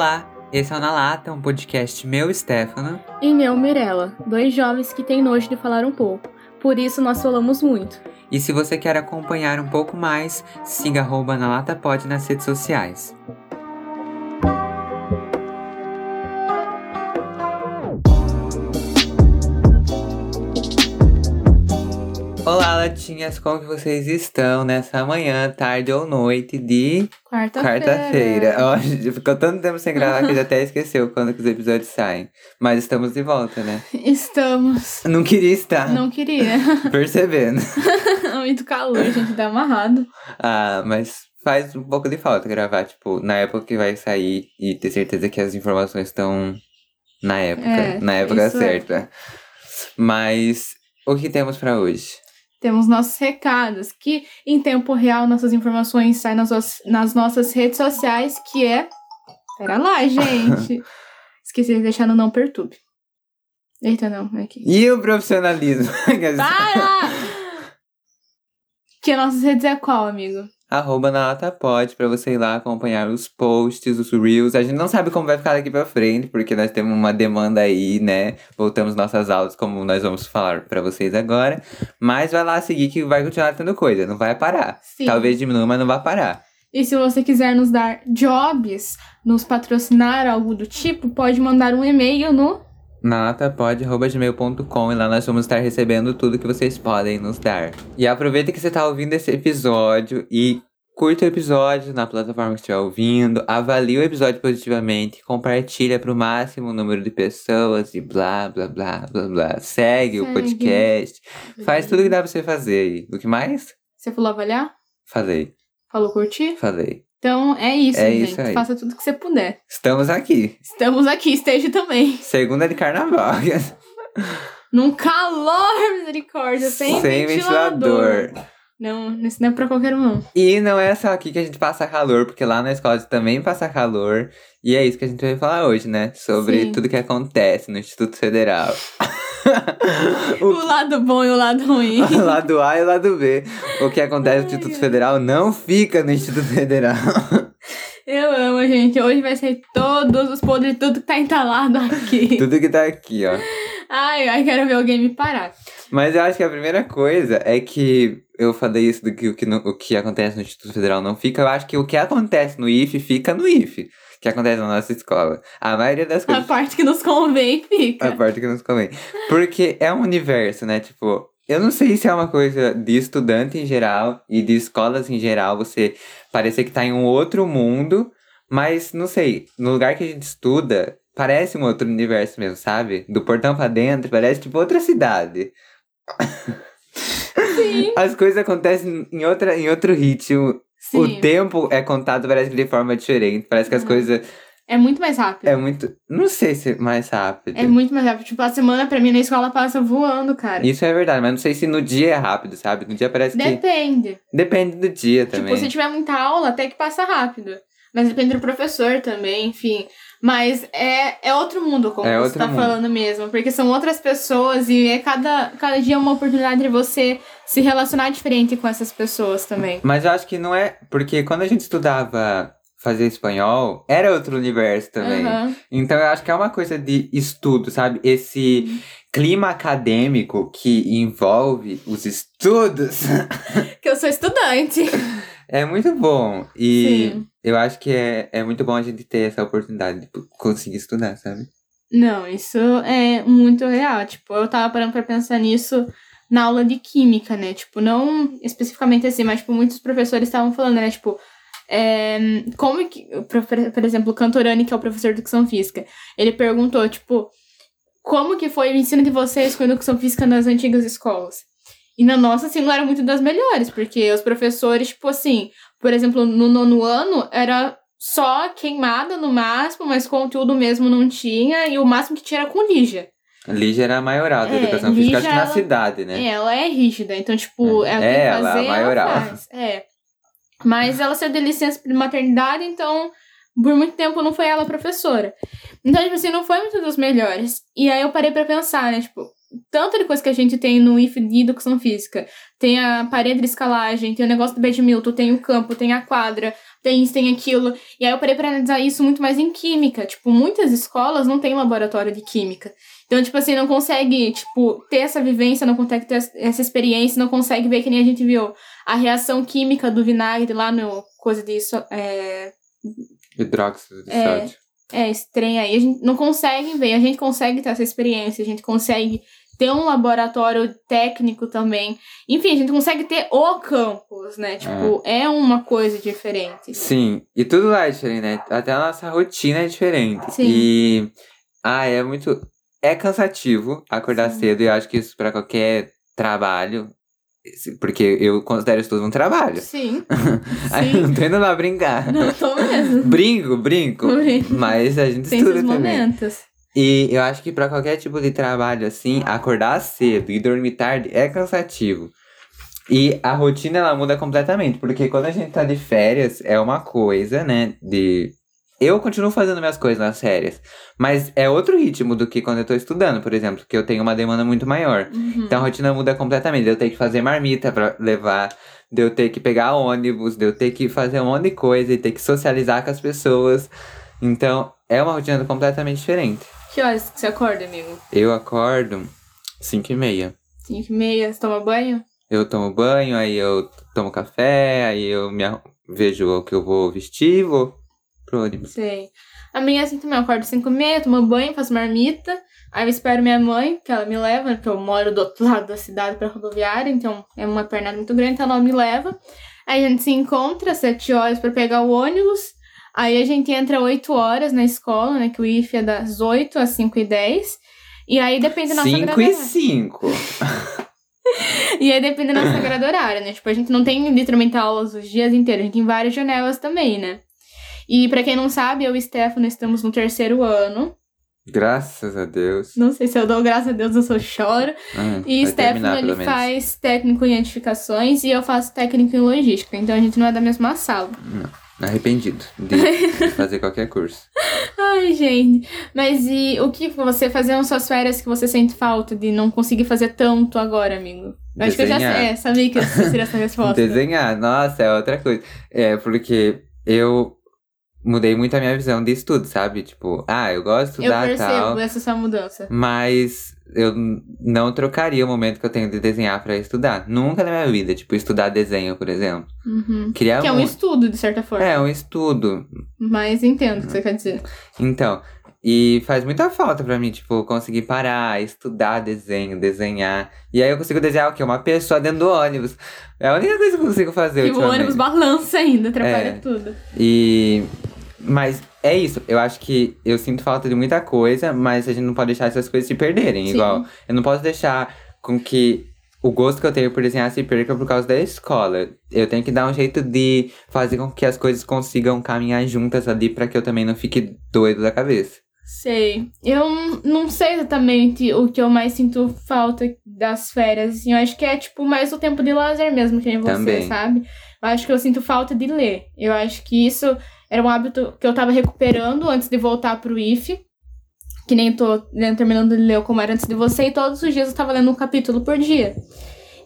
Olá, esse é o Na Lata, um podcast meu, Stefano. E meu, Mirella, dois jovens que têm nojo de falar um pouco. Por isso nós falamos muito. E se você quer acompanhar um pouco mais, siga arroba na Lata Pod nas redes sociais. Olá, latinhas, como que vocês estão nessa manhã, tarde ou noite de Quarta-feira. quarta-feira? Ó, Ficou tanto tempo sem gravar que já até esqueceu quando os episódios saem. Mas estamos de volta, né? Estamos. Não queria estar, Não queria. percebendo. muito calor, gente, tá amarrado. Ah, mas faz um pouco de falta gravar, tipo, na época que vai sair e ter certeza que as informações estão na época, É, na época é. certa. Mas o que temos pra hoje? Temos nossos recados, que em tempo real nossas informações saem nas, nas nossas redes sociais, que é. Pera lá, gente. Esqueci de deixar no não perturbe. Eita, não, é aqui. E o profissionalismo? Para! que nossas redes é qual, amigo? Arroba na lata pode pra você ir lá acompanhar os posts, os reels. A gente não sabe como vai ficar daqui pra frente, porque nós temos uma demanda aí, né? Voltamos nossas aulas, como nós vamos falar pra vocês agora. Mas vai lá seguir que vai continuar tendo coisa, não vai parar. Sim. Talvez diminua, mas não vai parar. E se você quiser nos dar jobs, nos patrocinar, algo do tipo, pode mandar um e-mail no. nalatapod.gmail.com e lá nós vamos estar recebendo tudo que vocês podem nos dar. E aproveita que você está ouvindo esse episódio e curta o episódio na plataforma que estiver ouvindo, avalie o episódio positivamente, compartilha para o máximo número de pessoas e blá, blá, blá, blá, blá. Segue, o Segue. podcast, faz tudo que dá pra você fazer aí. O que mais? Você falou avaliar? Falei, Falou curtir? falei. Então é isso, É gente. isso aí. Faça tudo que você puder. Estamos aqui. Estamos aqui, esteja também. Segunda de carnaval. Num calor, misericórdia, sem, ventilador. Não, isso não é pra qualquer um, não. E não é só aqui que a gente passa calor, porque lá na escola a gente também passa calor. E é isso que a gente vai falar hoje, né? Sobre Sim. tudo que acontece no Instituto Federal. O lado bom e o lado ruim. o lado A e o lado B. O que acontece no Instituto Federal não fica no Instituto Federal. Eu amo, gente. Hoje vai ser todos os podres, tudo que tá entalado aqui. tudo que tá aqui, ó. Ai, ai, quero ver alguém me parar. Mas eu acho que a primeira coisa é que eu falei isso do que o que, no- o que acontece no Instituto Federal não fica. Eu acho que o que acontece no IFE fica no IFE. Que acontece na nossa escola. A maioria das A coisas. parte que nos convém fica. A parte que nos convém. Porque é um universo, né? Tipo, eu não sei se é uma coisa de estudante em geral e de escolas em geral, você parecer que tá em um outro mundo, mas não sei, no lugar que a gente estuda, parece um outro universo mesmo, sabe? Do portão pra dentro, parece tipo outra cidade. Sim. As coisas acontecem em, outra, em outro ritmo. Sim. O tempo é contado, parece que de forma diferente. Parece que as Uhum. coisas. É muito mais rápido. É muito. Não sei se é mais rápido. É muito mais rápido. Tipo, a semana pra mim na escola passa voando, cara. Isso é verdade, mas não sei se no dia é rápido, sabe? No dia parece que. Depende. Depende do dia também. Tipo, se tiver muita aula, até que passa rápido. Mas depende do professor também, enfim. Mas é, é outro mundo, como É você tá mundo. falando mesmo. Porque são outras pessoas e é cada, cada dia uma oportunidade de você se relacionar diferente com essas pessoas também. Mas eu acho que não é. Porque quando a gente estudava fazer espanhol, era outro universo também. Aham. Então eu acho que é uma coisa de estudo, sabe? Esse clima acadêmico que envolve os estudos Que eu sou estudante. é muito bom. E Sim. eu acho que é, é muito bom a gente ter essa oportunidade de conseguir estudar, sabe? Não, isso é muito real. Tipo, eu tava parando pra pensar nisso na aula de química, né? Tipo, não especificamente assim, mas, tipo, muitos professores estavam falando, né? Tipo, é, como que. Por, exemplo, o Cantorani, que é o professor de educação física, ele perguntou, tipo, como que foi o ensino de vocês com educação física nas antigas escolas? E na nossa, assim, não era muito das melhores, porque os professores, tipo assim, por exemplo, no nono ano era só queimada no máximo, mas conteúdo mesmo não tinha, e o máximo que tinha era com Lígia. Lígia era a maioral da É, educação física, Lígia, na ela- cidade, né? É, ela é rígida, então, tipo, É. ela tem que Ela, a fazer, maioral. ela faz. É. Mas ela saiu de licença de maternidade, então, por muito tempo não foi ela a professora. Então, tipo assim, não foi muito dos melhores. E aí eu parei pra pensar, né, tipo, tanta de coisa que a gente tem no IF de educação física. Tem a parede de escalagem, tem o negócio do badminton, tem o campo, tem a quadra, tem isso, tem aquilo. E aí eu parei pra analisar isso muito mais em química. Tipo, muitas escolas não têm laboratório de química. Então, tipo assim, não consegue, tipo, ter essa vivência, não consegue ter essa experiência, não consegue ver que nem a gente viu a reação química do vinagre lá no coisa disso. É... Hidróxido de É. sódio. É, estranho aí. A gente não consegue ver, a gente consegue ter essa experiência, a gente consegue ter um laboratório técnico também. Enfim, a gente consegue ter o campus, né? Tipo, é, uma coisa diferente. Sim, e tudo lá é diferente, né? Até a nossa rotina é diferente. Sim. E. Ah, é muito. É cansativo acordar Sim. cedo, e eu acho que isso pra qualquer trabalho. Porque eu considero isso tudo um trabalho. Sim. Aí eu não tô indo lá brincar. Não tô mesmo. Brinco, brinco. Brinco. Mas a gente Tem estuda esses também. momentos. E eu acho que pra qualquer tipo de trabalho assim, acordar cedo e dormir tarde é cansativo. E a rotina ela muda completamente, porque quando a gente tá de férias é uma coisa, né, de eu continuo fazendo minhas coisas nas férias, mas é outro ritmo do que quando eu tô estudando, por exemplo, que eu tenho uma demanda muito maior. Uhum. Então a rotina muda completamente. Eu ter que fazer marmita pra levar, de eu ter que pegar ônibus, de eu ter que fazer um monte de coisa e ter que socializar com as pessoas. Então é uma rotina completamente diferente. Que horas que você acorda, amigo? Eu acordo 5 e meia. Cinco e meia, você toma banho? Eu tomo banho, aí eu tomo café, aí eu me vejo o que eu vou vestir, vou pro ônibus. Sei. A minha é assim também, eu acordo cinco e meia, tomo banho, faço marmita. Aí eu espero minha mãe, que ela me leva, porque eu moro do outro lado da cidade pra rodoviária, então é uma pernada muito grande, então ela me leva. Aí a gente se encontra às sete horas pra pegar o ônibus. Aí a gente entra oito horas na escola, né? Que o IF é das 8 às 5 e 10. E aí depende da nossa 5 grade e horária. 5. E aí depende da nossa grade horária, né? Tipo, a gente não tem literalmente aulas os dias inteiros, a gente tem várias janelas também, né? E pra quem não sabe, eu e Stefano estamos no terceiro ano. Graças a Deus. Não sei se eu dou graças a Deus, eu só choro. Ah, E Stefano, ele faz técnico em edificações e eu faço técnico em logística. Então a gente não é da mesma sala. Arrependido de, fazer qualquer curso. Ai, gente. Mas e o que você fazer nas suas férias que você sente falta de não conseguir fazer tanto agora, amigo? Eu acho que eu já Desenhar. é, sabia que seria essa resposta. Desenhar, nossa, é outra coisa. É, porque eu mudei muito a minha visão de estudo, sabe? Tipo, ah, eu gosto de eu estudar e percebo tal. essa sua mudança. Mas eu não trocaria o momento que eu tenho de desenhar pra estudar. Nunca na minha vida. Tipo, estudar desenho, por exemplo. Uhum. Queria Que é um estudo, de certa forma. É, um estudo. Mas entendo o que você quer dizer. Então, e faz muita falta pra mim, tipo, conseguir parar, estudar desenho, desenhar. E aí eu consigo desenhar o quê? Uma pessoa dentro do ônibus. É a única coisa que eu consigo fazer E o ônibus balança ainda, atrapalha É. tudo. E. Mas é isso. Eu acho que eu sinto falta de muita coisa, mas a gente não pode deixar essas coisas se perderem. Sim. Igual, eu não posso deixar com que o gosto que eu tenho por desenhar se perca por causa da escola. Eu tenho que dar um jeito de fazer com que as coisas consigam caminhar juntas ali pra que eu também não fique doido da cabeça. Sei. Eu não sei exatamente o que eu mais sinto falta das férias. Assim, eu acho que é, tipo, mais o tempo de lazer mesmo, que nem você, Também. sabe? Eu acho que eu sinto falta de ler. Eu acho que isso era um hábito que eu tava recuperando antes de voltar pro IF. Que nem tô né, terminando de ler como era antes de você. E todos os dias eu tava lendo um capítulo por dia.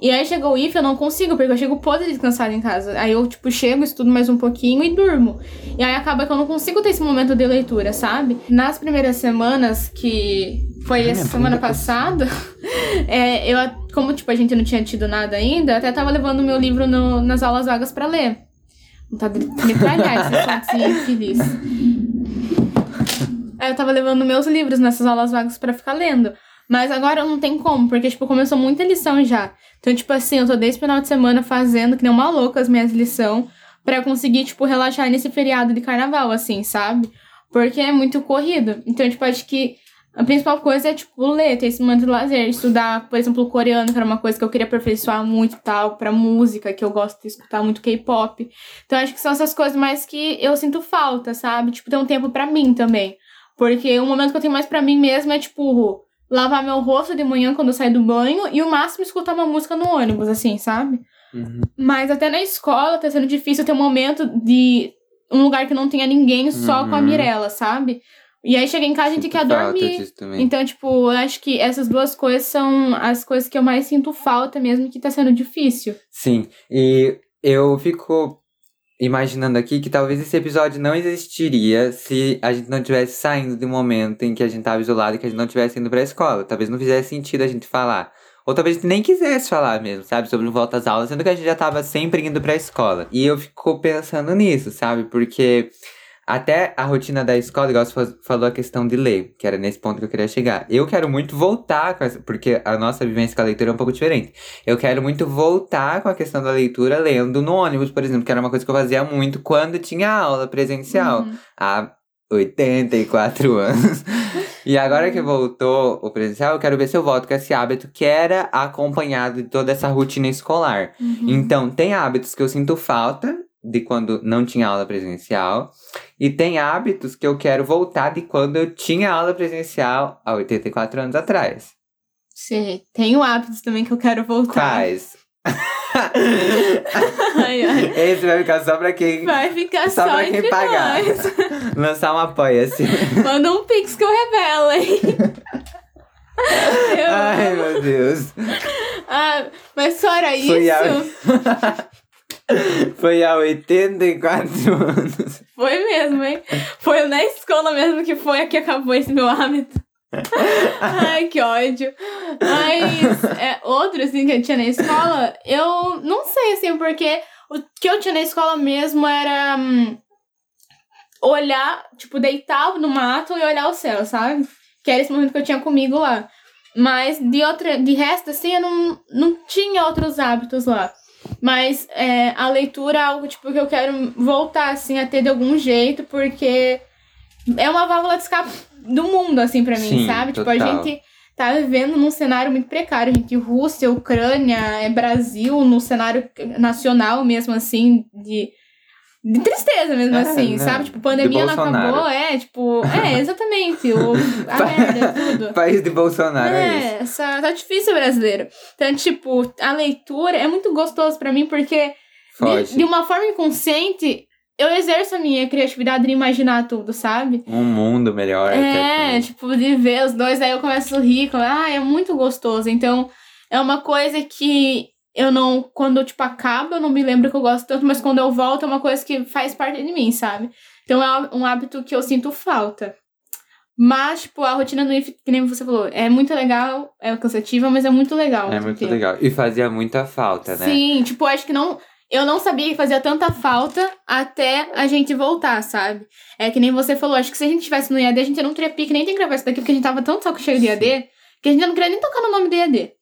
E aí chegou o IF, eu não consigo, porque eu chego podre descansada em casa. Aí eu, tipo, chego, estudo mais um pouquinho e durmo. E aí acaba que eu não consigo ter esse momento de leitura, sabe? Nas primeiras semanas, que foi Ai, essa semana passada, é, eu, como, tipo, a gente não tinha tido nada ainda, até tava levando meu livro no- nas aulas vagas pra ler. Vontade de metralhar esse sonzinho infeliz. Aí eu tava levando meus livros nessas aulas vagas pra ficar lendo. Mas agora não tem como, porque, tipo, começou muita lição já. Então, tipo assim, eu tô desde o final de semana fazendo que nem uma louca as minhas lições pra conseguir, tipo, relaxar nesse feriado de carnaval, assim, sabe? Porque é muito corrido. Então, tipo, acho que a principal coisa é, tipo, ler, ter esse momento de lazer, estudar, por exemplo, o coreano, que era uma coisa que eu queria aperfeiçoar muito e tal, pra música, que eu gosto de escutar muito K-pop. Então, acho que são essas coisas mais que eu sinto falta, sabe? Tipo, ter um tempo pra mim também. Porque o momento que eu tenho mais pra mim mesmo é, tipo, lavar meu rosto de manhã quando eu saio do banho e o máximo escutar uma música no ônibus, assim, sabe? Mas até na escola tá sendo difícil ter um momento de um lugar que não tenha ninguém só com a Uhum. Mirella, sabe? E aí chega em casa a gente quer dormir. Então, tipo, eu acho que essas duas coisas são as coisas que eu mais sinto falta mesmo, que tá sendo difícil. Sim, e eu fico imaginando aqui que talvez esse episódio não existiria se a gente não tivesse saindo de um momento em que a gente tava isolado e que a gente não tivesse indo pra escola. Talvez não fizesse sentido a gente falar. Ou talvez a gente nem quisesse falar mesmo, sabe? Sobre volta às aulas, sendo que a gente já tava sempre indo pra escola. E eu fico pensando nisso, sabe? Porque até a rotina da escola, igual você fa- falou a questão de ler, que era nesse ponto que eu queria chegar. Eu quero muito voltar com essa, porque a nossa vivência com a leitura é um pouco diferente. Eu quero muito voltar com a questão da leitura lendo no ônibus, por exemplo, que era uma coisa que eu fazia muito quando tinha aula presencial, Uhum. há 84 anos. E agora que voltou o presencial, eu quero ver se eu volto com esse hábito que era acompanhado de toda essa rotina escolar. Uhum. Então, tem hábitos que eu sinto falta de quando não tinha aula presencial. E tem hábitos que eu quero voltar de quando eu tinha aula presencial há 84 anos atrás. Sim, tenho hábitos também que eu quero voltar. Quais? Ai, ai. Esse vai ficar só pra quem Vai ficar Só só, pra quem pagar. nós. lançar um apoia-se. Manda um pix que eu revelo, hein? Eu Ai, meu Deus. Ah, mas fora isso, Foi a- Foi há 84 anos. foi mesmo, hein? Foi na escola mesmo que foi que acabou esse meu hábito. Ai, que ódio. Mas é, outro, assim, que eu tinha na escola, eu não sei, assim, porque o que eu tinha na escola mesmo era hum, olhar, tipo, deitar no mato e olhar o céu, sabe? Que era esse momento que eu tinha comigo lá. Mas de outra, de resto, assim, eu não, não tinha outros hábitos lá. Mas é, a leitura é algo, tipo, que eu quero voltar, assim, a ter de algum jeito, porque é uma válvula de escape do mundo, assim, pra mim, Sim, sabe? Tipo, a total. gente tá vivendo num cenário muito precário, gente. Rússia, Ucrânia, é Brasil, no cenário nacional mesmo, assim, de, de tristeza mesmo, É, assim, né? sabe? Tipo, pandemia De não acabou, é, tipo, é, exatamente, o, a merda, tudo. País de Bolsonaro, é, isso. É, tá difícil brasileiro. Então, tipo, a leitura é muito gostoso pra mim, porque de, de uma forma inconsciente, eu exerço a minha criatividade de imaginar tudo, sabe? Um mundo melhor. É, tipo, de ver os dois, aí eu começo a rir, com- ah, é muito gostoso. Então, é uma coisa que eu não, quando, tipo, acaba, eu não me lembro que eu gosto tanto, mas quando eu volto, é uma coisa que faz parte de mim, sabe? Então, é um hábito que eu sinto falta. Mas, tipo, a rotina do IF, que nem você falou, é muito legal, é cansativa, mas é muito legal. É muito tempo. legal. E fazia muita falta, né? Sim, tipo, acho que não. Eu não sabia que fazia tanta falta até a gente voltar, sabe? É que nem você falou, acho que se a gente tivesse no IAD, a gente não teria pique nem tem que gravar isso daqui, porque a gente tava tão saco cheio de IAD, que a gente não queria nem tocar no nome do IAD.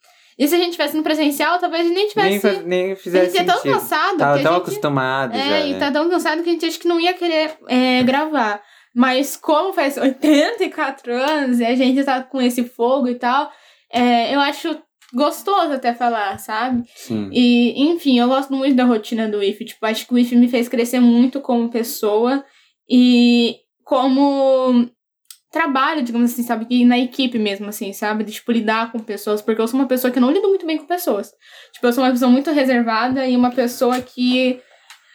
E se a gente tivesse no presencial, talvez a gente nem tivesse. Nem, nem a fizesse gente é tão cansado Tava que tão a gente. acostumado É, já, e né? tá tão cansado que a gente acha que não ia querer é, gravar. Mas como faz 84 anos e a gente tá com esse fogo e tal, é, eu acho gostoso até falar, sabe? Sim. E, enfim, eu gosto muito da rotina do IF. Tipo, acho que o IF me fez crescer muito como pessoa e como trabalho, digamos assim, sabe? E na equipe mesmo, assim, sabe? De, tipo, lidar com pessoas. Porque eu sou uma pessoa que não lido muito bem com pessoas. Tipo, eu sou uma pessoa muito reservada e uma pessoa que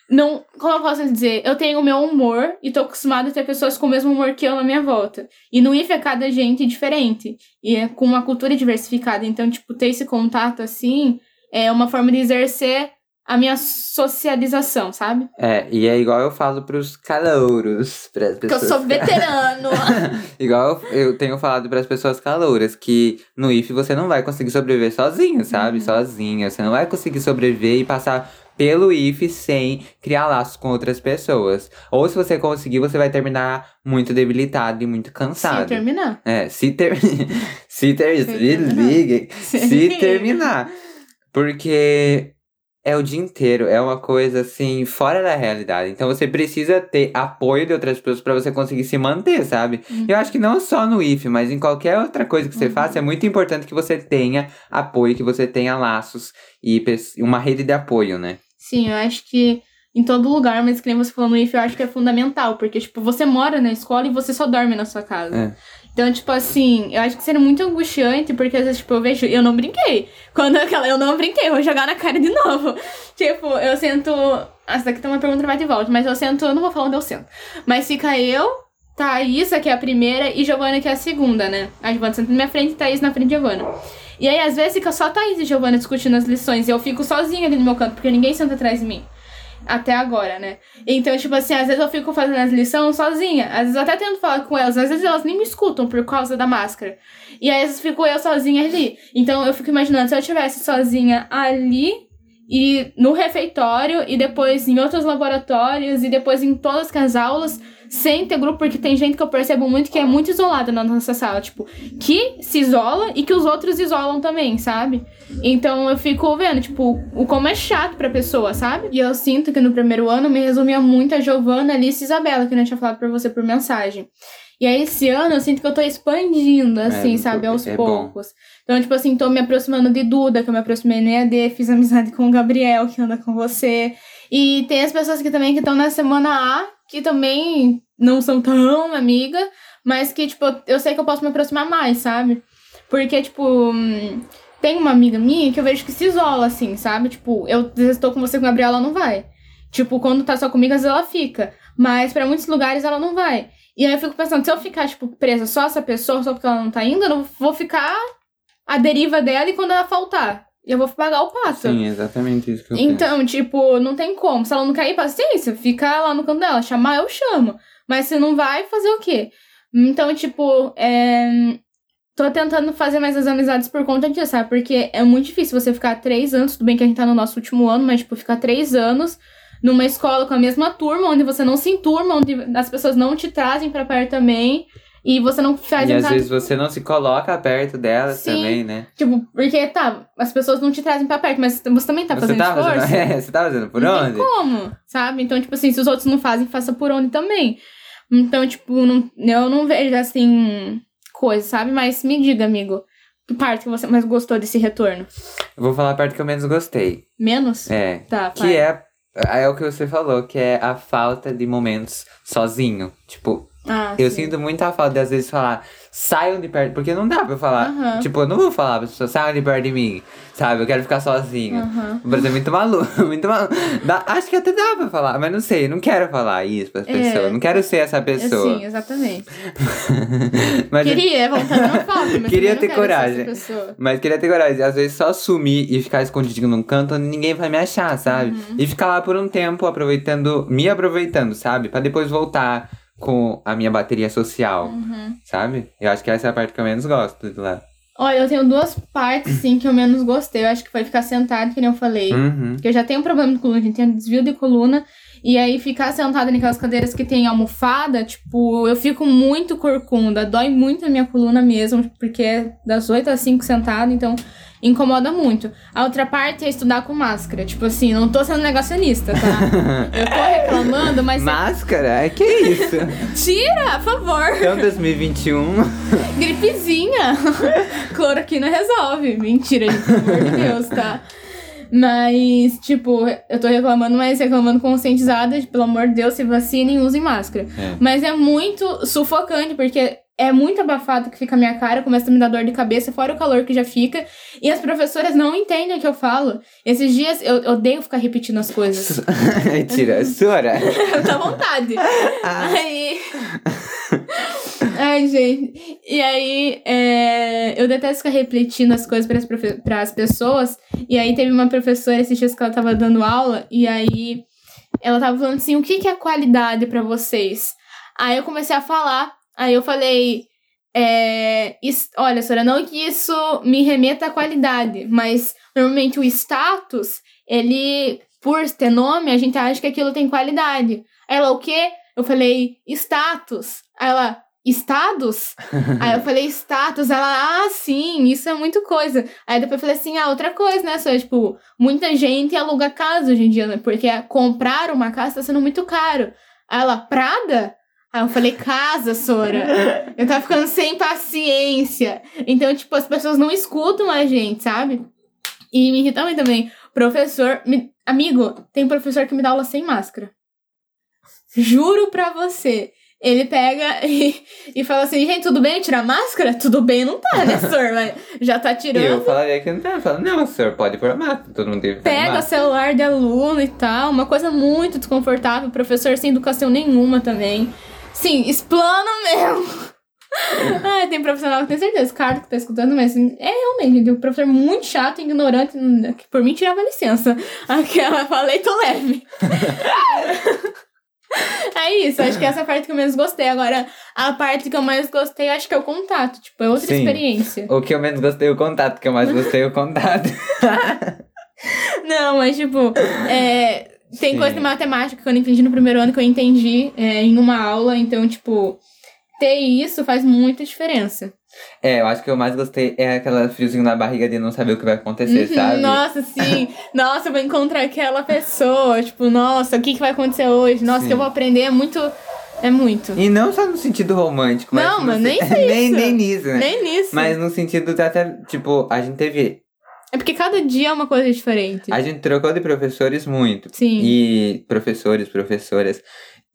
não. Como eu posso dizer? Eu tenho o meu humor e tô acostumada a ter pessoas com o mesmo humor que eu na minha volta. E no IF é cada gente diferente. E é com uma cultura diversificada. Então, tipo, ter esse contato assim é uma forma de exercer a minha socialização, sabe? É, e é igual eu falo pros calouros, pras Porque eu pessoas. sou veterano. igual eu, eu tenho falado pras pessoas calouras que no IF você não vai conseguir sobreviver sozinho, sabe? Uhum. Sozinha. Você não vai conseguir sobreviver e passar pelo IF sem criar laços com outras pessoas. Ou se você conseguir, você vai terminar muito debilitado e muito Se cansado. terminar. É, se ter... se ter... Se Se terminar. Se terminar. Porque é o dia inteiro, é uma coisa assim, fora da realidade. Então você precisa ter apoio de outras pessoas pra você conseguir se manter, sabe? Uhum. Eu acho que não só no IF, mas em qualquer outra coisa que você Uhum. faça, é muito importante que você tenha apoio, que você tenha laços e uma rede de apoio, né? Sim, eu acho que em todo lugar, mas que nem você falou no IF, eu acho que é fundamental. Porque, tipo, você mora na escola e você só dorme na sua casa. É. Então, tipo assim, eu acho que seria muito angustiante, porque às vezes, tipo, eu vejo, eu não brinquei. Quando aquela, eu não brinquei, vou jogar na cara de novo. Tipo, eu sento. Essa daqui tem uma pergunta vai de volta, mas eu sento, eu não vou falar onde eu sento. Mas fica eu, Thaís, que é a primeira, e Giovana, que é a segunda, né? A Giovana senta na minha frente e Thaís na frente de Giovana. E aí, às vezes, fica só Thaís e Giovana discutindo as lições. E eu fico sozinha ali no meu canto, porque ninguém senta atrás de mim. Até agora, né? Então, tipo assim, às vezes eu fico fazendo as lições sozinha. Às vezes eu até tento falar com elas. Às vezes elas nem me escutam por causa da máscara. E aí, às vezes fico eu sozinha ali. Então, eu fico imaginando, se eu estivesse sozinha ali e no refeitório e depois em outros laboratórios e depois em todas as aulas sem ter grupo, porque tem gente que eu percebo muito que é muito isolada na nossa sala, tipo, que se isola e que os outros isolam também, sabe? Então eu fico vendo, tipo, o como é chato pra pessoa, sabe? E eu sinto que no primeiro ano me resumia muito a Giovana, Alice e Isabela, que eu tinha falado pra você por mensagem. E aí, esse ano, eu sinto que eu tô expandindo, assim, é, sabe, aos é poucos. Bom. Então, tipo assim, tô me aproximando de Duda, que eu me aproximei no EAD, fiz amizade com o Gabriel, que anda com você. E tem as pessoas que também que estão na semana A, que também não são tão amiga, mas que, tipo, eu sei que eu posso me aproximar mais, sabe? Porque, tipo, hum, tem uma amiga minha que eu vejo que se isola, assim, sabe? Tipo, eu estou com você com a Gabriela, ela não vai. Tipo, quando tá só comigo, às vezes ela fica. Mas para muitos lugares ela não vai. E aí eu fico pensando, se eu ficar, tipo, presa só essa pessoa, só porque ela não tá indo, eu não vou ficar a deriva dela e quando ela faltar. Eu vou pagar o pato. Sim, exatamente isso que eu Então, penso. tipo, não tem como. Se ela não quer ir, paciência. Fica lá no canto dela. Chamar, eu chamo. Mas se não vai, fazer o quê? Então, tipo, é... tô tentando fazer mais as amizades por conta disso, sabe? Porque é muito difícil você ficar três anos. Tudo bem que a gente tá no nosso último ano, mas, tipo, ficar três anos numa escola com a mesma turma, onde você não se enturma, onde as pessoas não te trazem para perto também. E você não faz E às vezes você não se coloca perto delas Sim. também, né? Tipo, porque tá, as pessoas não te trazem pra perto, mas você também tá você fazendo tá esforço. Fazendo, é, você tá fazendo por não onde? Tem como, sabe? Então, tipo assim, se os outros não fazem, faça por onde também. Então, tipo, não, eu não vejo assim coisa, sabe? Mas me diga, amigo, que parte que você mais gostou desse retorno? Eu vou falar a parte que eu menos gostei. Menos? É. Tá, Que é, é o que você falou, que é a falta de momentos sozinho. Tipo, ah, eu sim. sinto muita falta de às vezes falar, saiam de perto, porque não dá pra eu falar. Uhum. Tipo, eu não vou falar pra pessoas, saiam de perto de mim, sabe? Eu quero ficar sozinho. Uhum. O Brasil é muito maluco, muito maluco. Dá, acho que até dá pra falar, mas não sei, não quero falar isso pras É. pessoas. Não quero ser essa pessoa. Sim, exatamente. mas, Queria, vontade não falta, mas Queria ter coragem. pessoa. mas queria ter coragem. Às vezes só sumir e ficar escondidinho num canto onde ninguém vai me achar, sabe? Uhum. E ficar lá por um tempo aproveitando, me aproveitando, sabe? Pra depois voltar com a minha bateria social, Uhum. sabe? Eu acho que essa é a parte que eu menos gosto de lá. Olha, eu tenho duas partes, sim, que eu menos gostei. Eu acho que foi ficar sentado, que nem eu falei. Uhum. Porque eu já tenho um problema de coluna, a gente tem desvio de coluna. E aí ficar sentada naquelas cadeiras que tem almofada, tipo, eu fico muito corcunda. Dói muito a minha coluna mesmo, porque é das 8 às 5 sentada, então incomoda muito. A outra parte é estudar com máscara. Tipo assim, não tô sendo negacionista, tá? Eu tô reclamando, mas. Máscara? É que isso? Tira, por favor! Então 2021. Gripezinha! Cloroquina resolve. Mentira, gente, pelo amor de Deus, tá? Mas, tipo, eu tô reclamando, mas reclamando conscientizada, de, pelo amor de Deus, se vacinem e usem máscara. É. Mas é muito sufocante, porque é muito abafado que fica a minha cara, começa a me dar dor de cabeça, fora o calor que já fica. E as professoras não entendem o que eu falo. Esses dias eu eu odeio ficar repetindo as coisas. Mentira, Sora. Dá vontade. Ah. Aí. Ai, gente. E aí, é, eu detesto ficar repetindo as coisas para as profe- pras pessoas. E aí, teve uma professora esses dias que ela tava dando aula. E aí, ela tava falando assim: o que, que é qualidade para vocês? Aí eu comecei a falar. Aí eu falei. É, is- olha, senhora, não que isso me remeta à qualidade, mas normalmente o status, ele, por ter nome, a gente acha que aquilo tem qualidade. Aí ela, o quê? Eu falei, status. Aí ela, estados? Aí eu falei, status. Ela, ah, sim, isso é muito coisa. Aí depois eu falei assim, ah, outra coisa, né? Só, tipo, muita gente aluga casa hoje em dia, né? Porque comprar uma casa tá sendo muito caro. Aí ela, Prada? Aí eu falei, casa, Sora. Eu tava ficando sem paciência. Então, tipo, as pessoas não escutam a gente, sabe? E me irrita muito também. Professor. me- Amigo, tem professor que me dá aula sem máscara. Juro pra você. Ele pega e, e fala assim, gente, tudo bem tirar máscara? Tudo bem, não tá, né, senhor? Mas já tá tirando. Eu falaria que não tá. Eu falo, não, senhor, pode pôr a máscara. Todo mundo Pega o celular de aluno e tal, uma coisa muito desconfortável, professor sem educação nenhuma também. Sim, explana mesmo. ah, tem profissional que tem certeza, cara que tá escutando, mas assim, é realmente, tem um professor muito chato, ignorante, que por mim tirava licença. Aquela, falei, tô leve. É isso, acho que essa parte que eu menos gostei. Agora, a parte que eu mais gostei, acho que é o contato. Tipo, é outra Sim. experiência. O que eu menos gostei é o contato, o que eu mais gostei é o contato. Não, mas tipo, é, tem Sim. coisa de matemática que eu não entendi no primeiro ano que eu entendi é, em uma aula. Então, tipo, ter isso faz muita diferença. É, eu acho que eu mais gostei é aquela friozinho na barriga de não saber o que vai acontecer, Uhum, sabe? Nossa, sim. nossa, eu vou encontrar aquela pessoa. Tipo, nossa, o que, que vai acontecer hoje? Nossa, o que eu vou aprender é muito. É muito. E não só no sentido romântico, mas. Não, mas se- nem nem, isso. nem nisso, né? Nem nisso. Mas no sentido de até, tipo, a gente teve. É porque cada dia é uma coisa diferente. A gente trocou de professores muito. Sim. E professores, professoras.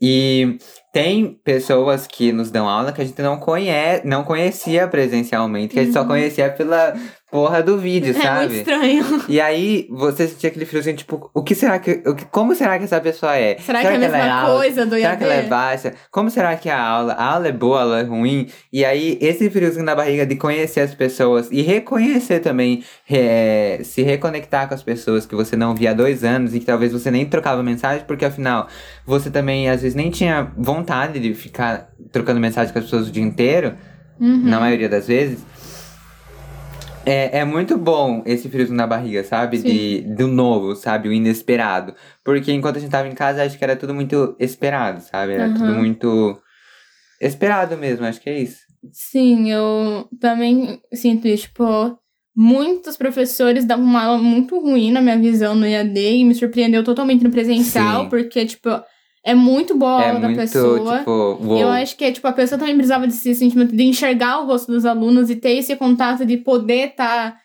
E tem pessoas que nos dão aula que a gente não conhece, não conhecia presencialmente, que a gente só Uhum. conhecia pela porra do vídeo, É muito sabe? estranho. E aí você sentia aquele friozinho, tipo, o que será que. O que, como será que essa pessoa é? Será, que é a mesma alta? coisa do Será IAD? que ela é baixa? Como será que é a aula? A aula é boa, a aula é ruim? E aí, esse friozinho na barriga de conhecer as pessoas e reconhecer também, é, se reconectar com as pessoas que você não via há dois anos e que talvez você nem trocava mensagem, porque afinal, você também às vezes nem tinha vontade de ficar trocando mensagem com as pessoas o dia inteiro, Uhum. na maioria das vezes. É, é muito bom esse friozinho na barriga, sabe? De, do novo, sabe? O inesperado. Porque enquanto a gente tava em casa, acho que era tudo muito esperado, sabe? Era tudo Aham. muito esperado mesmo, acho que é isso. Sim, eu também sinto isso. Tipo, muitos professores davam uma aula muito ruim na minha visão no EAD e me surpreendeu totalmente no presencial, Sim. porque, tipo, é muito boa a é aula da muito, pessoa. tipo, uou. Eu acho que, tipo, a pessoa também precisava desse sentimento de enxergar o rosto dos alunos e ter esse contato de poder estar,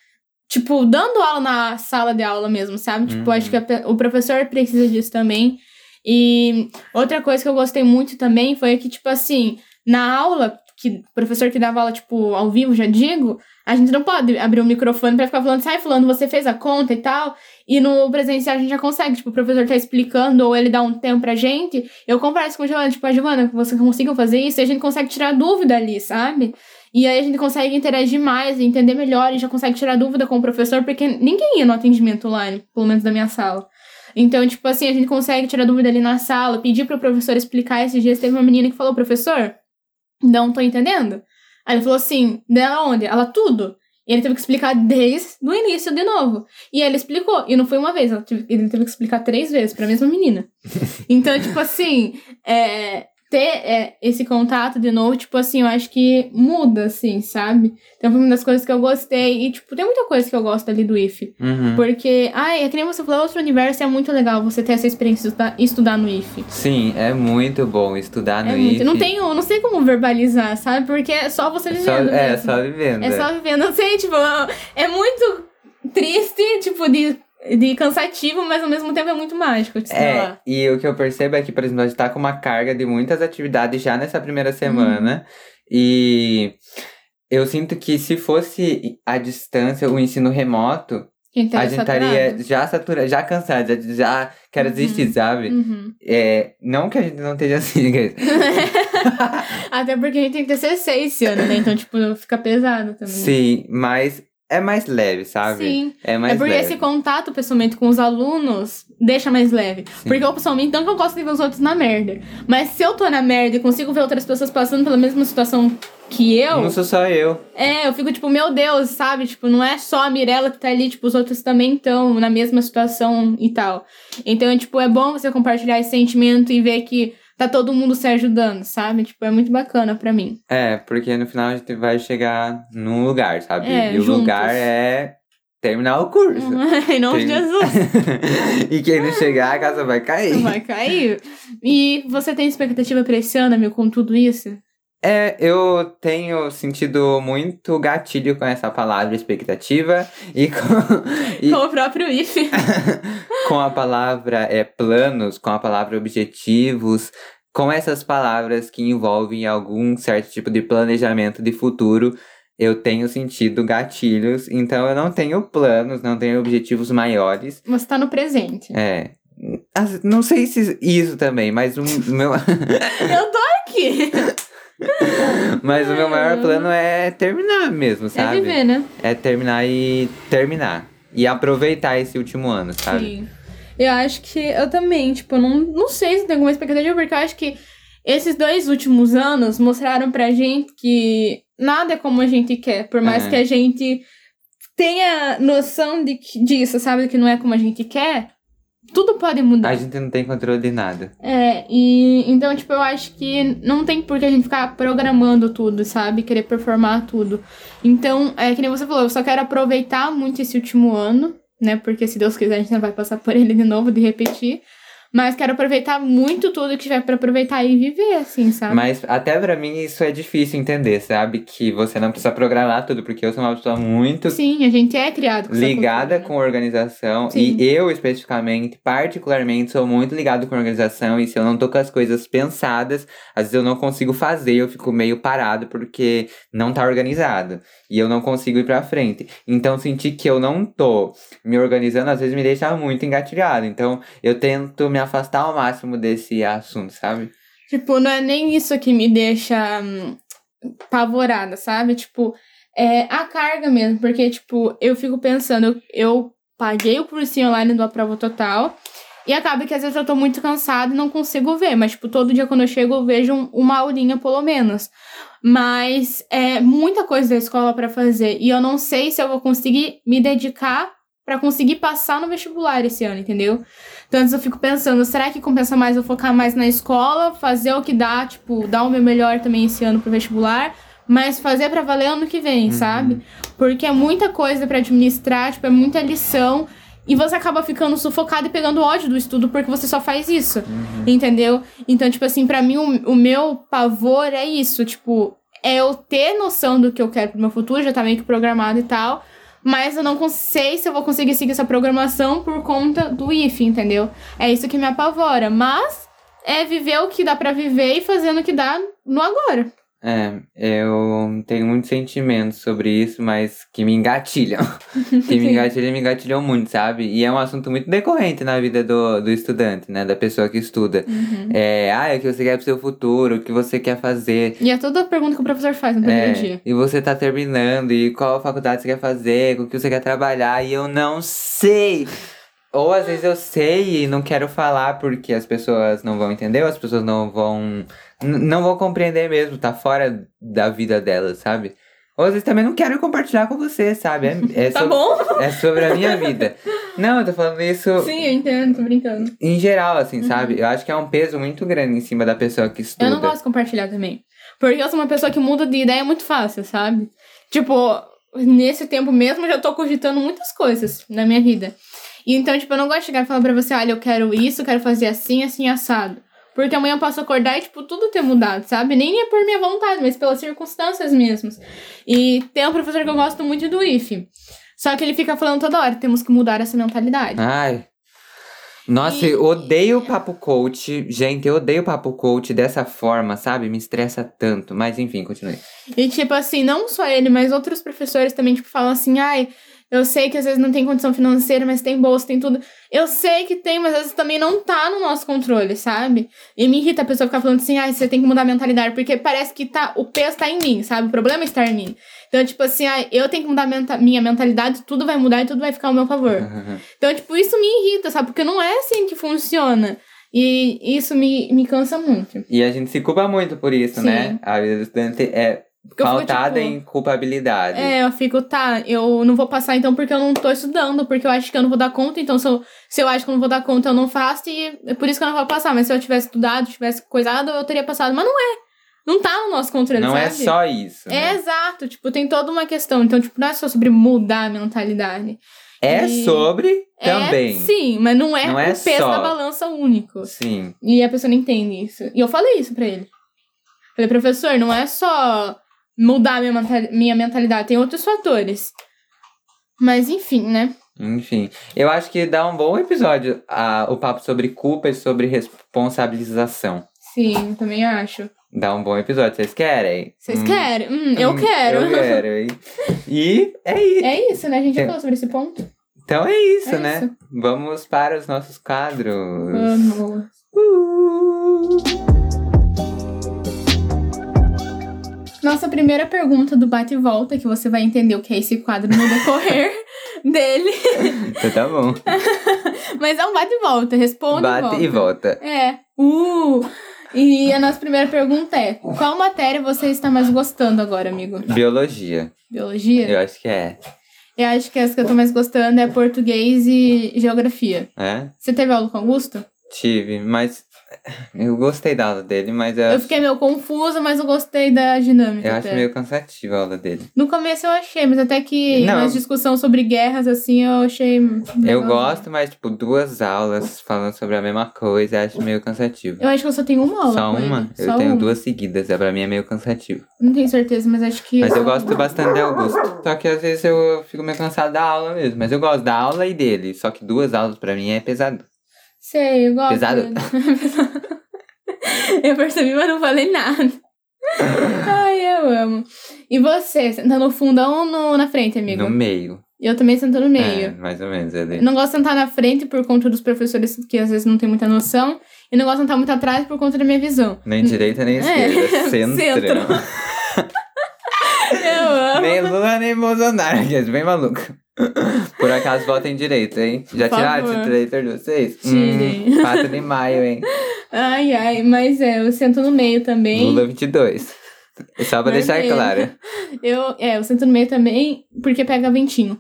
tipo, dando aula na sala de aula mesmo, sabe? Tipo, Uhum. acho que a pe- o professor precisa disso também. E outra coisa que eu gostei muito também foi que, tipo assim, na aula, que o professor que dava aula, tipo, ao vivo, já digo, a gente não pode abrir o microfone pra ficar falando, sai fulano, você fez a conta e tal. E no presencial a gente já consegue, tipo, o professor tá explicando ou ele dá um tempo pra gente, eu converso com a Giovana, tipo, a Giovana, você conseguiu fazer isso? E a gente consegue tirar dúvida ali, sabe? E aí a gente consegue interagir mais, entender melhor e já consegue tirar dúvida com o professor, porque ninguém ia no atendimento online, pelo menos da minha sala. Então, tipo assim, a gente consegue tirar dúvida ali na sala, pedir pro professor explicar. Esses dias teve uma menina que falou, professor, não tô entendendo. Aí ele falou assim, dela onde? Ela tudo. E ele teve que explicar desde o início de novo. E ele explicou. E não foi uma vez, ele teve que explicar três vezes pra mesma menina. Então, tipo assim, é, ter é, esse contato de novo, tipo assim, eu acho que muda, assim, sabe? Então foi uma das coisas que eu gostei. E, tipo, tem muita coisa que eu gosto ali do IF. Uhum. Porque, ai, é que nem você falou, outro universo é muito legal você ter essa experiência de estudar, no IF. Sim, é muito bom estudar no É muito. IF. Não tenho, não sei como verbalizar, sabe? Porque é só você É só, vivendo. é, mesmo. só vivendo. É só vivendo. Não sei, tipo, é muito triste, tipo, de, de cansativo, mas ao mesmo tempo é muito mágico de É, lá. e o que eu percebo é que, por exemplo, a gente tá com uma carga de muitas atividades já nessa primeira semana. E eu sinto que se fosse a distância, o ensino remoto, tá a gente estaria já saturado, já cansado, já, já quero Uhum. desistir, sabe? Uhum. É, não que a gente não esteja assim, guys. Até porque a gente tem que ter CC esse ano, né? Então, tipo, fica pesado também. Sim, mas é mais leve, sabe? Sim. É mais é porque leve. esse contato pessoalmente com os alunos deixa mais leve. Sim. Porque eu pessoalmente não que eu gosto de ver os outros na merda. Mas se eu tô na merda e consigo ver outras pessoas passando pela mesma situação que eu, Não sou só eu. é, eu fico tipo, meu Deus, sabe? Tipo, não é só a Mirella que tá ali, tipo, os outros também estão na mesma situação e tal. Então, tipo, é bom você compartilhar esse sentimento e ver que tá todo mundo se ajudando, sabe? Tipo, é muito bacana pra mim. É, porque no final a gente vai chegar num lugar, sabe? É, e o juntos. lugar é terminar o curso. em nome de Jesus. e quem não chegar, a casa vai cair. Vai cair. E você tem expectativa pra esse ano, amigo, com tudo isso? É, eu tenho sentido muito gatilho com essa palavra expectativa e com, e Com o próprio IF. com a palavra é, planos, com a palavra objetivos, com essas palavras que envolvem algum certo tipo de planejamento de futuro. Eu tenho sentido gatilhos, então eu não tenho planos, não tenho objetivos maiores. Você tá no presente. É. Não sei se isso também, mas o meu. Eu tô aqui. Mas o meu maior plano é terminar mesmo, É sabe? viver, né? É terminar e terminar. E aproveitar esse último ano, sabe? Sim. Eu acho que eu também, tipo, não, não sei se tem alguma expectativa, porque eu acho que esses dois últimos anos mostraram pra gente que nada é como a gente quer. Por mais É. que a gente tenha noção de que- disso, sabe? Que não é como a gente quer, tudo pode mudar. A gente não tem controle de nada. É, e então, tipo, eu acho que não tem por que a gente ficar programando tudo, sabe? Querer performar tudo. Então, é que nem você falou, eu só quero aproveitar muito esse último ano, né? Porque se Deus quiser, a gente não vai passar por ele de novo, de repetir. Mas quero aproveitar muito tudo que tiver pra aproveitar e viver, assim, sabe? Mas até pra mim isso é difícil entender, sabe? Que você não precisa programar tudo, porque eu sou uma pessoa muito Sim, a gente é criado com ligada cultura, né? com organização. Sim. E eu, especificamente, particularmente, sou muito ligado com organização. E se eu não tô com as coisas pensadas, às vezes eu não consigo fazer, eu fico meio parado porque não tá organizado. E eu não consigo ir pra frente. Então, sentir que eu não tô me organizando, às vezes me deixa muito engatilhado. Então, eu tento me afastar ao máximo desse assunto, sabe? Tipo, não é nem isso que me deixa hum, apavorada, sabe? Tipo, é a carga mesmo. Porque, tipo, eu fico pensando, eu, paguei o cursinho online do A Prova Total. E acaba que às vezes eu tô muito cansada e não consigo ver. Mas, tipo, todo dia quando eu chego eu vejo um- uma aulinha, pelo menos. Mas é muita coisa da escola pra fazer. E eu não sei se eu vou conseguir me dedicar pra conseguir passar no vestibular esse ano, entendeu? Então, antes eu fico pensando, será que compensa mais eu focar mais na escola, fazer o que dá, tipo, dar o meu melhor também esse ano pro vestibular, mas fazer pra valer ano que vem, Uhum. sabe? Porque é muita coisa pra administrar, tipo, é muita lição. E você acaba ficando sufocado e pegando ódio do estudo porque você só faz isso. Uhum. Entendeu? Então, tipo assim, pra mim, o, o meu pavor é isso. Tipo, é eu ter noção do que eu quero pro meu futuro, já tá meio que programado e tal. Mas eu não sei se eu vou conseguir seguir essa programação por conta do IF, entendeu? É isso que me apavora. Mas é viver o que dá pra viver e fazendo o que dá no agora. É, eu tenho muitos sentimentos sobre isso, mas que me engatilham. que me engatilham e me engatilham muito, sabe? E é um assunto muito decorrente na vida do, do estudante, né? Da pessoa que estuda. Uhum. É, ah, é o que você quer pro seu futuro, o que você quer fazer. E é toda a pergunta que o professor faz no primeiro É, dia. e você tá terminando, e qual faculdade você quer fazer, com o que você quer trabalhar, e eu não sei. Ou às vezes eu sei e não quero falar porque as pessoas não vão entender, ou as pessoas não vão. não vão compreender mesmo, tá fora da vida delas, sabe? Ou às vezes também não quero compartilhar com você, sabe? É, é Tá sobre, bom? é sobre a minha vida. Não, eu tô falando isso Sim, eu entendo, tô brincando. em geral, assim, sabe? Eu acho que é um peso muito grande em cima da pessoa que estuda. Eu não gosto de compartilhar também. Porque eu sou uma pessoa que muda de ideia muito fácil, sabe? Tipo, nesse tempo mesmo eu já tô cogitando muitas coisas na minha vida. E então, tipo, eu não gosto de chegar e falar pra você, olha, eu quero isso, eu quero fazer assim, assim, assado. Porque amanhã eu posso acordar e, tipo, tudo ter mudado, sabe? Nem é por minha vontade, mas pelas circunstâncias mesmas. E tem um professor que eu gosto muito do IF. Só que ele fica falando toda hora, temos que mudar essa mentalidade. Ai. Nossa, E- eu odeio o papo coach. Gente, eu odeio o papo coach dessa forma, sabe? Me estressa tanto. Mas enfim, continue. E, tipo assim, não só ele, mas outros professores também, tipo, falam assim, ai, eu sei que às vezes não tem condição financeira, mas tem bolsa, tem tudo. Eu sei que tem, mas às vezes também não tá no nosso controle, sabe? E me irrita a pessoa ficar falando assim, ai, você tem que mudar a mentalidade, porque parece que tá, o peso tá em mim, sabe? O problema está em mim. Então, tipo assim, ai, eu tenho que mudar a menta- minha mentalidade, tudo vai mudar e tudo vai ficar ao meu favor. Então, tipo, isso me irrita, sabe? Porque não é assim que funciona. E isso me, me cansa muito. e a gente se culpa muito por isso, Sim. né? A vida do estudante é Porque pautada tipo, em culpabilidade. É, eu fico, tá, eu não vou passar então porque eu não tô estudando, porque eu acho que eu não vou dar conta, então se eu, se eu acho que eu não vou dar conta, eu não faço, e é por isso que eu não vou passar. Mas se eu tivesse estudado, tivesse coisado, eu teria passado. Mas não é. Não tá no nosso controle, Não sabe? é só isso. É né? exato, tipo, tem toda uma questão. Então, tipo, não é só sobre mudar a mentalidade. É E- sobre É, também. sim, mas não é, Não é o peso só. da balança único. Sim. E a pessoa não entende isso. E eu falei isso pra ele. Falei, professor, não é só mudar minha, minha mentalidade, tem outros fatores. Mas enfim, né? Enfim, eu acho que dá um bom episódio a, o papo sobre culpa e sobre responsabilização. Sim, também acho. Dá um bom episódio, vocês querem? Vocês Hum, querem? Hum, eu quero. Eu quero, hein? E é isso. É isso, né? A gente já falou sobre esse ponto. Então é isso, É né? isso. Vamos para os nossos quadros. Vamos. Uh. Nossa primeira pergunta do bate e volta, que você vai entender o que é esse quadro no decorrer dele. Então tá bom. Mas é um bate e volta, responde Bate e e volta. volta. É. Uh! E a nossa primeira pergunta é: qual matéria você está mais gostando agora, amigo? Biologia. Biologia? Eu acho que é. Eu acho que as que eu tô mais gostando é português e geografia. É? Você teve aula com Augusto? Tive, mas eu gostei da aula dele, mas eu, Eu acho- fiquei meio confusa, mas eu gostei da dinâmica. eu acho até. meio cansativa a aula dele. No começo eu achei, mas até que Não. nas discussão sobre guerras, assim, eu achei. Eu gosto, mas tipo, duas aulas falando sobre a mesma coisa, eu acho meio cansativo. Eu acho que eu só tenho uma aula. Só uma? ele. Eu Só tenho uma. duas seguidas, é pra mim é meio cansativo. Não tenho certeza, mas acho que. Mas eu gosto bastante de Augusto. Só que às vezes eu fico meio cansado da aula mesmo. Mas eu gosto da aula e dele. Só que duas aulas pra mim é pesado. Sei, eu gosto. Pesado? eu percebi, mas não falei nada. Ai, eu amo. E você, senta no fundão ou no, na frente, amigo? No meio. Eu também sento no É, meio. mais ou menos ali. Eu não gosto de sentar na frente por conta dos professores que às vezes não tem muita noção. E não gosto de sentar muito atrás por conta da minha visão. Nem direita nem É, esquerda. Centro. centro. Eu amo. nem Lula nem Bolsonaro, que é bem maluco. Por acaso votem direito, hein? Já Por tiraram favor. esse eleitor de vocês? Tirem. Hum, 4 de maio, hein? Ai, ai, mas é, eu sento no meio também. Lula 22. Só pra deixar Vermelho. claro. Eu, é, eu sento no meio também porque pega ventinho.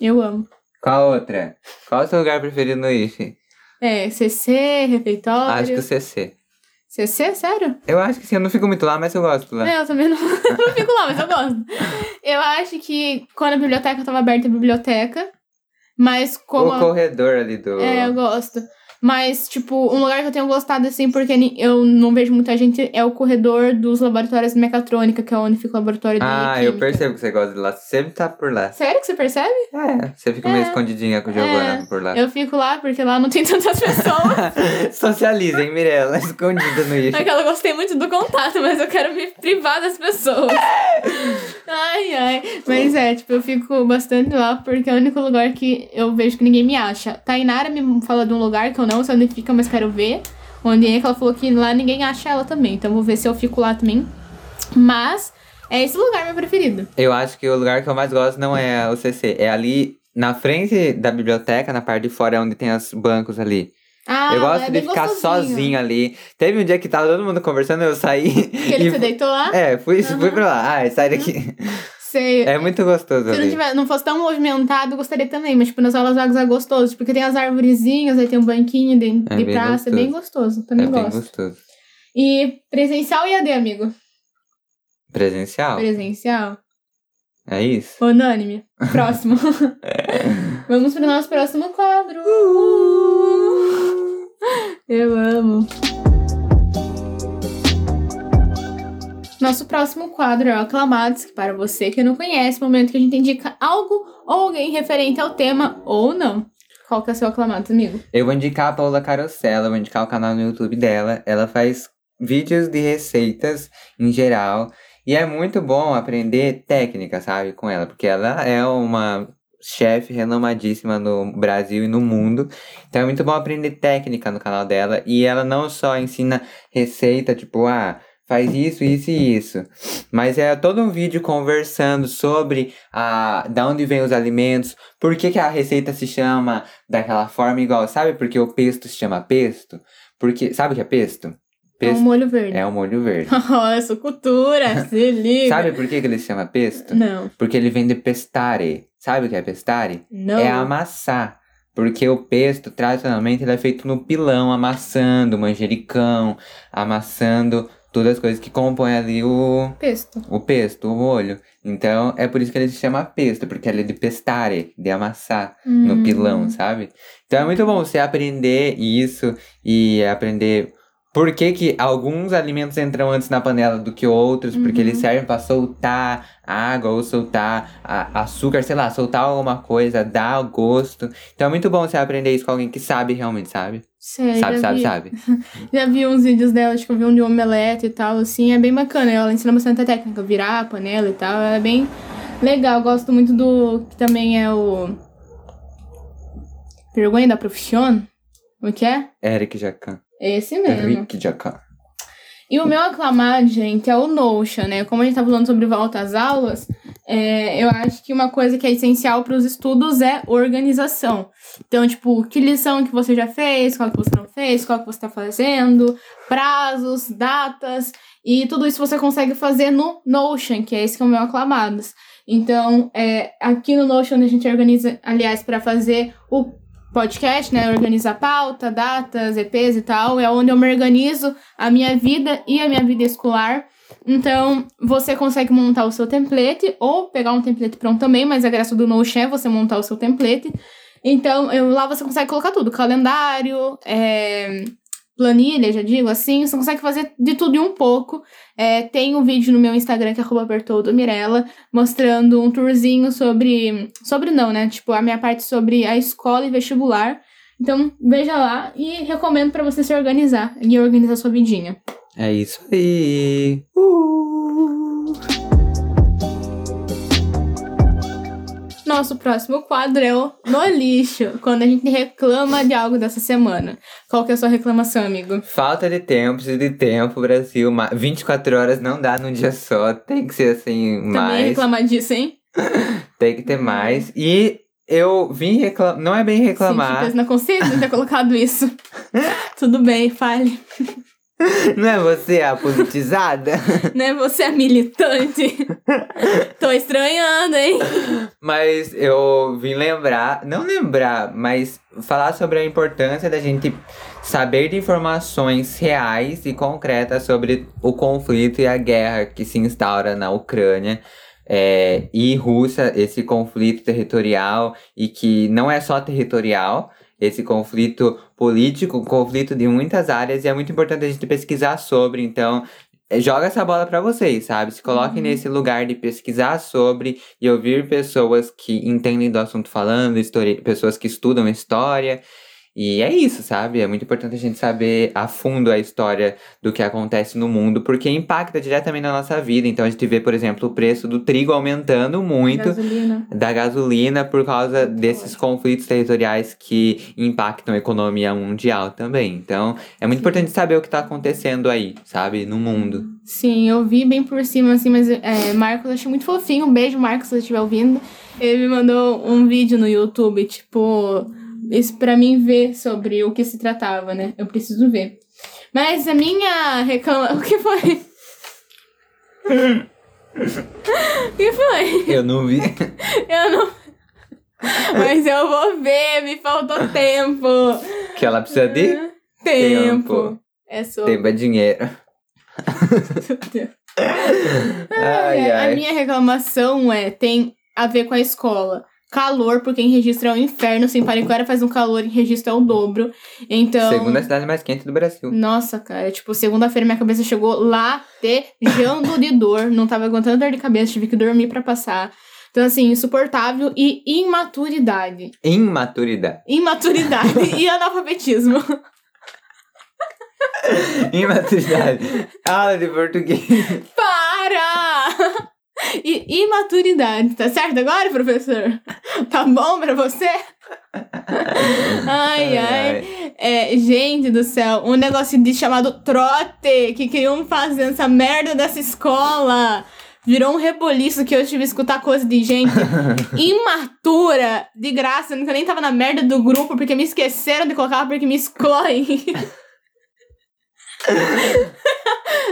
Eu amo. Qual outra? Qual o seu lugar preferido no IFE? É, CC, refeitório. Acho que o CC. CC, sério? Eu acho que sim, eu não fico muito lá, mas eu gosto lá. É, eu também não, não fico lá, mas eu gosto. Eu acho que quando a biblioteca tava aberta, a biblioteca. Mas como. o corredor ali do. É, eu gosto. Mas, tipo, um lugar que eu tenho gostado, assim, porque eu não vejo muita gente, é o corredor dos laboratórios de mecatrônica, que é onde fica o laboratório Ah, eu química. percebo que você gosta de lá. Você sempre tá por lá. Sério que você percebe? É, você fica meio É. escondidinha com o Giovanna É, por lá. Eu fico lá porque lá não tem tantas pessoas. Socializa, hein, Mirella? Escondida no IFE. Aquela eu gostei muito do contato, mas eu quero me privar das pessoas. Ai, ai. Mas é, tipo, eu fico bastante lá porque é o único lugar que eu vejo que ninguém me acha. Tainara me fala de um lugar que eu não sei onde fica, mas quero ver. Onde é que ela falou que lá ninguém acha ela também. Então vou ver se eu fico lá também. Mas é esse lugar meu preferido. Eu acho que o lugar que eu mais gosto não é o CC. É ali na frente da biblioteca, na parte de fora, onde tem os bancos ali. Ah, eu gosto é de ficar gostosinho. sozinho ali. Teve um dia que tava todo mundo conversando, eu saí. Que ele e se deitou lá? É, fui, fui Aham. pra lá. Ai, sai daqui. É muito gostoso Se não, tiver, não fosse tão movimentado, eu gostaria também. Mas, tipo, nas aulas vagas é gostoso. Porque tem as arvorezinhas, aí tem um banquinho de, É de bem praça. É bem gostoso. É Também bem gosto. gostoso. E presencial e AD, amigo? Presencial? Presencial. É isso? Unânime. Próximo. Vamos pro nosso próximo quadro. Eu amo. Nosso próximo quadro é o Aclamados, que para você que não conhece, é o momento que a gente indica algo ou alguém referente ao tema ou não. Qual que é o seu Aclamados, amigo? Eu vou indicar a Paula Carosella, vou indicar o canal no YouTube dela. Ela faz vídeos de receitas em geral. E é muito bom aprender técnica, sabe, com ela. Porque ela é uma chefe renomadíssima no Brasil e no mundo. Então é muito bom aprender técnica no canal dela. E ela não só ensina receita, tipo, ah, faz isso, isso e isso. Mas é todo um vídeo conversando sobre a, da onde vem os alimentos, por que, que a receita se chama daquela forma igual, sabe? Porque o pesto se chama pesto. Porque, sabe o que é pesto? É um Pesto molho verde. é o molho verde. Nossa, cultura, se liga. Sabe por que, que ele se chama pesto? Não. Porque ele vem de pestare. Sabe o que é pestare? Não. É amassar. Porque o pesto, tradicionalmente, ele é feito no pilão, amassando manjericão, amassando todas as coisas que compõem ali o, Pesto. o pesto, o molho. Então, é por isso que ele se chama pesto, porque ele é de pestare, de amassar no Hum. pilão, sabe? Então é muito bom você aprender isso e aprender por que, que alguns alimentos entram antes na panela do que outros, porque Uhum. eles servem para soltar água ou soltar açúcar, sei lá, soltar alguma coisa, dar gosto. Então é muito bom você aprender isso com alguém que sabe realmente, sabe? Sei, sabe, sabe, vi. sabe. Já vi uns vídeos dela, acho que eu vi um de omelete e tal, assim, é bem bacana. Ela ensina bastante a técnica, virar a panela e tal, é bem legal. Gosto muito do que também é o. Vergonha da profissão? O que é? Eric Jacan. Esse mesmo. Eric Jacan. E o meu aclamado, gente, é o Notion, né? Como a gente tá falando sobre volta às aulas, é, eu acho que uma coisa que é essencial para os estudos é organização. Então, tipo, que lição que você já fez, qual que você não fez, qual que você está fazendo, prazos, datas, e tudo isso você consegue fazer no Notion, que é esse que é o meu aclamados. Então, é, aqui no Notion a gente organiza, aliás, para fazer o podcast, né? Organiza pauta, datas, EPs e tal. É onde eu me organizo a minha vida e a minha vida escolar. Então, você consegue montar o seu template ou pegar um template pronto também, mas a graça do Notion é você montar o seu template. Então, eu, lá você consegue colocar tudo: calendário, é, planilha, já digo assim, você consegue fazer de tudo e um pouco. É, tem um vídeo no meu Instagram, que é Bertoldo Mirella, mostrando um tourzinho sobre. Sobre não, né? Tipo, a minha parte sobre a escola e vestibular. Então, veja lá e recomendo para você se organizar e organizar sua vidinha. É isso aí. Uh! Nosso próximo quadro é o No Lixo, quando a gente reclama de algo dessa semana. Qual que é a sua reclamação, amigo? Falta de tempo, precisa de tempo, Brasil. 24 horas não dá num dia só, tem que ser assim, Também mais. reclamar disso, hein? tem que ter mais. E eu vim reclamar, não é bem reclamar. Sim, na consciência de ter colocado isso. Tudo bem, fale. Não é você a politizada? Não é você a militante? Tô estranhando, hein? Mas eu vim lembrar, não lembrar, mas falar sobre a importância da gente saber de informações reais e concretas sobre o conflito e a guerra que se instaura na Ucrânia. É, e Rússia, esse conflito territorial, e que não é só territorial, esse conflito político, conflito de muitas áreas, e é muito importante a gente pesquisar sobre. Então, é, joga essa bola para vocês, sabe? Se coloquem uhum. nesse lugar de pesquisar sobre e ouvir pessoas que entendem do assunto falando, história, pessoas que estudam história e é isso, sabe? É muito importante a gente saber a fundo a história do que acontece no mundo, porque impacta diretamente na nossa vida. Então a gente vê, por exemplo, o preço do trigo aumentando muito, gasolina. da gasolina, por causa desses conflitos territoriais que impactam a economia mundial também. Então é muito Sim. importante saber o que está acontecendo aí, sabe? No mundo. Sim, eu vi bem por cima, assim, mas é, Marcos, achei muito fofinho. Um beijo, Marcos, se você estiver ouvindo. Ele me mandou um vídeo no YouTube, tipo isso para mim ver sobre o que se tratava, né? Eu preciso ver. Mas a minha reclama. O que foi? o que foi? Eu não vi. Eu não. Mas eu vou ver, me faltou tempo. Que ela precisa de? Tempo. tempo. É sobre. Tempo é dinheiro. Meu Deus. Ai, ai. A minha reclamação é tem a ver com a escola calor, porque em registro é um inferno. Sem Pariquara faz um calor, em registro é o dobro. Então. Segunda cidade mais quente do Brasil. Nossa, cara. Tipo, segunda-feira minha cabeça chegou latejando de dor. Não tava aguentando dor de cabeça, tive que dormir para passar. Então, assim, insuportável e imaturidade. Imaturidade. Imaturidade e analfabetismo. Imaturidade. Aula de português. Para! E imaturidade, tá certo agora, professor? Tá bom pra você? Ai, ai. É, gente do céu, um negócio de chamado trote que queriam fazer essa merda dessa escola. Virou um reboliço que eu tive que escutar coisa de gente imatura, de graça, nunca nem tava na merda do grupo porque me esqueceram de colocar porque me excluem.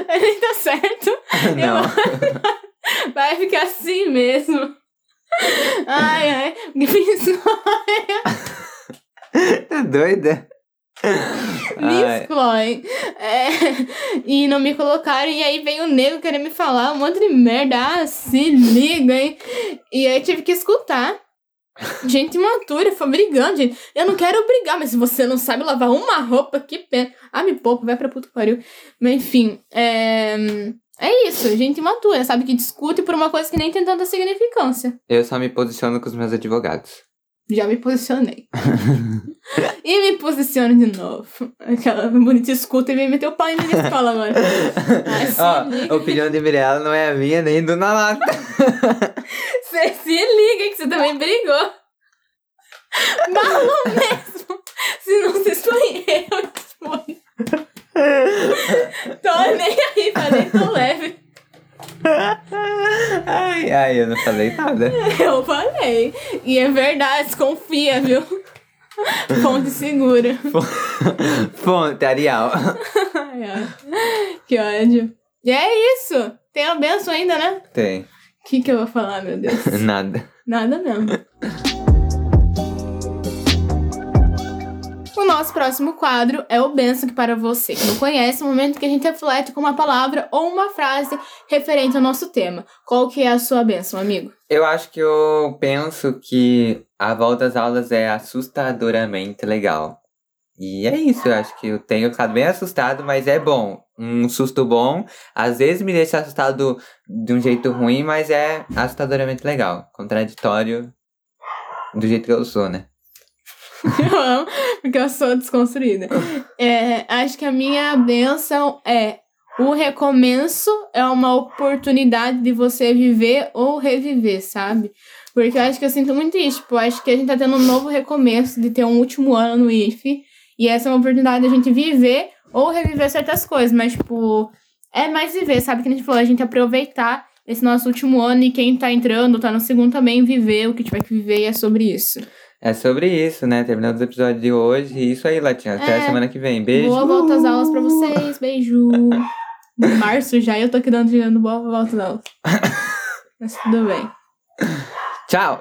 Ele tá certo? Não. Eu... Vai ficar assim mesmo. Ai, ai. Me Tá doida? Me excluem. É, e não me colocaram. E aí veio o nego querer me falar um monte de merda. Ah, se liga, hein? E aí tive que escutar. Gente imatura, foi brigando, gente. Eu não quero brigar, mas se você não sabe lavar uma roupa, que pena. Ah, me poupa, vai pra que pariu. Mas enfim, é. É isso, gente imatura, sabe? Que discute por uma coisa que nem tem tanta significância. Eu só me posiciono com os meus advogados. Já me posicionei. e me posiciono de novo. Aquela bonita escuta e vem meter o pau em minha escola agora. Ó, a opinião de Mirella não é a minha nem do Nalata. Você se liga que você também brigou. Malo mesmo. Se não se foi eu, foi. Tô nem aí, falei tô leve. Ai, ai, eu não falei nada. Eu falei. E é verdade, desconfia, viu? Fonte segura. Fonte, Arial. Que ódio. E é isso. Tem a benção ainda, né? Tem. O que, que eu vou falar, meu Deus? Nada. Nada mesmo. O nosso próximo quadro é o Benção que para você que não conhece, o momento que a gente reflete com uma palavra ou uma frase referente ao nosso tema. Qual que é a sua benção, amigo? Eu acho que eu penso que a volta às aulas é assustadoramente legal. E é isso, eu acho que eu tenho ficado bem assustado, mas é bom. Um susto bom, às vezes me deixa assustado de um jeito ruim, mas é assustadoramente legal. Contraditório do jeito que eu sou, né? Eu amo, porque eu sou desconstruída. É, acho que a minha benção é o recomeço é uma oportunidade de você viver ou reviver, sabe? Porque eu acho que eu sinto muito isso. Tipo, acho que a gente tá tendo um novo recomeço de ter um último ano no IFE. E essa é uma oportunidade de a gente viver ou reviver certas coisas. Mas, tipo, é mais viver, sabe? Que a gente falou, a gente aproveitar esse nosso último ano e quem tá entrando, tá no segundo também, viver o que tiver que viver e é sobre isso. É sobre isso, né? Terminamos o episódio de hoje. E isso aí, Latinha. Até É. a semana que vem. Beijo. Boa volta às aulas pra vocês. Beijo. Em março já eu tô aqui dando, dando boa volta às aulas. Mas tudo bem. Tchau.